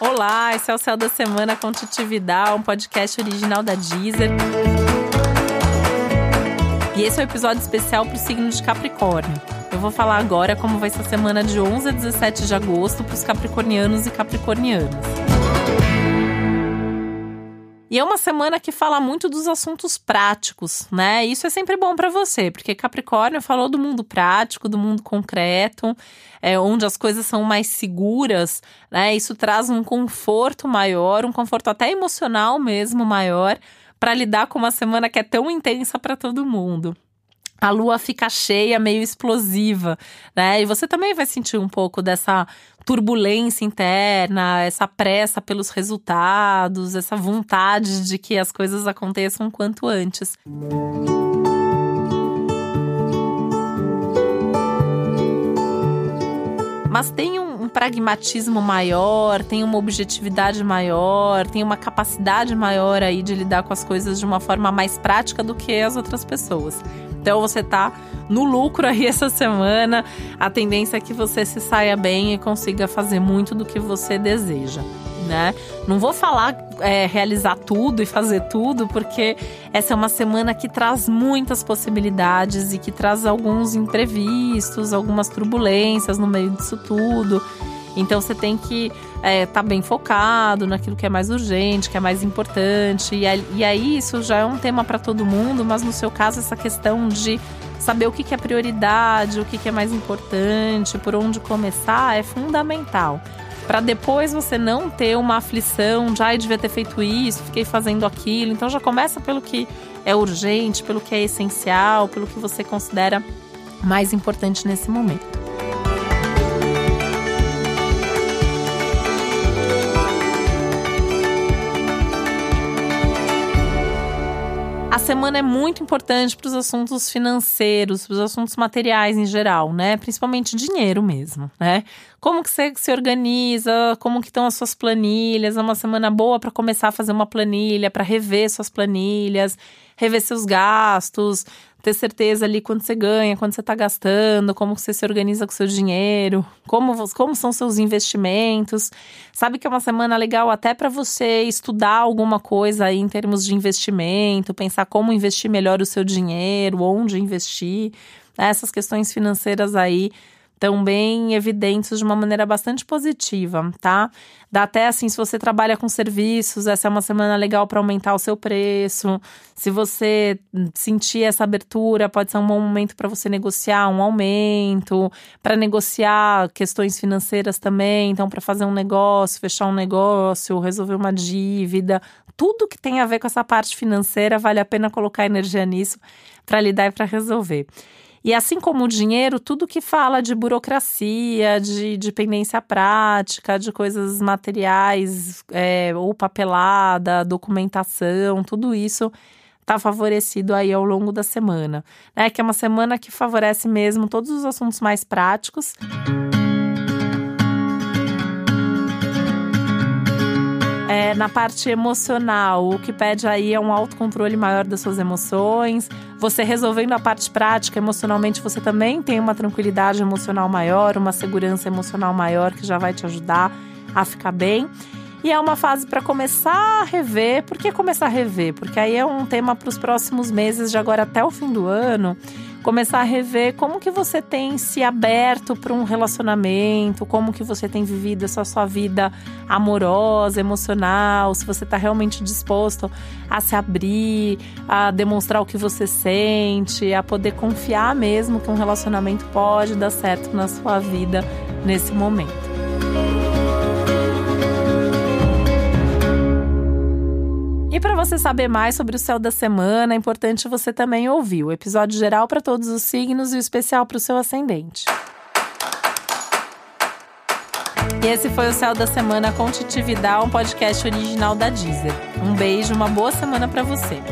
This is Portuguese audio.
Olá, esse é o Céu da Semana com Titividade, um podcast original da Deezer. E esse é o um episódio especial para o signo de Capricórnio. Eu vou falar agora como vai ser a semana de 11 a 17 de agosto para os capricornianos e capricornianas. E é uma semana que fala muito dos assuntos práticos, né? Isso é sempre bom para você, porque Capricórnio falou do mundo prático, do mundo concreto, é, onde as coisas são mais seguras, né? Isso traz um conforto maior, um conforto até emocional mesmo maior, para lidar com uma semana que é tão intensa para todo mundo a lua fica cheia, meio explosiva, né? E você também vai sentir um pouco dessa turbulência interna, essa pressa pelos resultados, essa vontade de que as coisas aconteçam quanto antes. Mas tem um, um pragmatismo maior, tem uma objetividade maior, tem uma capacidade maior aí de lidar com as coisas de uma forma mais prática do que as outras pessoas. Então você tá no lucro aí essa semana. A tendência é que você se saia bem e consiga fazer muito do que você deseja. Né? Não vou falar é, realizar tudo e fazer tudo, porque essa é uma semana que traz muitas possibilidades e que traz alguns imprevistos, algumas turbulências no meio disso tudo. Então você tem que estar é, tá bem focado naquilo que é mais urgente, que é mais importante. E, e aí isso já é um tema para todo mundo, mas no seu caso, essa questão de saber o que, que é prioridade, o que, que é mais importante, por onde começar, é fundamental. Para depois você não ter uma aflição de, devia ter feito isso, fiquei fazendo aquilo. Então já começa pelo que é urgente, pelo que é essencial, pelo que você considera mais importante nesse momento. Semana é muito importante para os assuntos financeiros, para os assuntos materiais em geral, né? Principalmente dinheiro mesmo, né? Como que você se organiza, como que estão as suas planilhas, é uma semana boa para começar a fazer uma planilha, para rever suas planilhas, rever seus gastos, ter certeza ali quando você ganha, quando você está gastando, como você se organiza com o seu dinheiro, como, como são seus investimentos. Sabe que é uma semana legal até para você estudar alguma coisa aí em termos de investimento, pensar como investir melhor o seu dinheiro, onde investir. Essas questões financeiras aí bem evidentes de uma maneira bastante positiva, tá? Dá até assim, se você trabalha com serviços, essa é uma semana legal para aumentar o seu preço. Se você sentir essa abertura, pode ser um bom momento para você negociar um aumento, para negociar questões financeiras também, então para fazer um negócio, fechar um negócio, resolver uma dívida, tudo que tem a ver com essa parte financeira, vale a pena colocar energia nisso para lidar e para resolver. E assim como o dinheiro, tudo que fala de burocracia, de dependência prática, de coisas materiais, é, ou papelada, documentação, tudo isso está favorecido aí ao longo da semana. Né? Que é uma semana que favorece mesmo todos os assuntos mais práticos. É, na parte emocional, o que pede aí é um autocontrole maior das suas emoções. Você resolvendo a parte prática, emocionalmente, você também tem uma tranquilidade emocional maior, uma segurança emocional maior que já vai te ajudar a ficar bem. E é uma fase para começar a rever. Por que começar a rever? Porque aí é um tema para os próximos meses, de agora até o fim do ano começar a rever como que você tem se aberto para um relacionamento, como que você tem vivido essa sua vida amorosa, emocional, se você está realmente disposto a se abrir, a demonstrar o que você sente, a poder confiar mesmo que um relacionamento pode dar certo na sua vida nesse momento. E para você saber mais sobre o céu da semana, é importante você também ouvir o episódio geral para todos os signos e o especial para o seu ascendente. E esse foi o Céu da Semana com Titividade, um podcast original da Deezer. Um beijo, uma boa semana para você.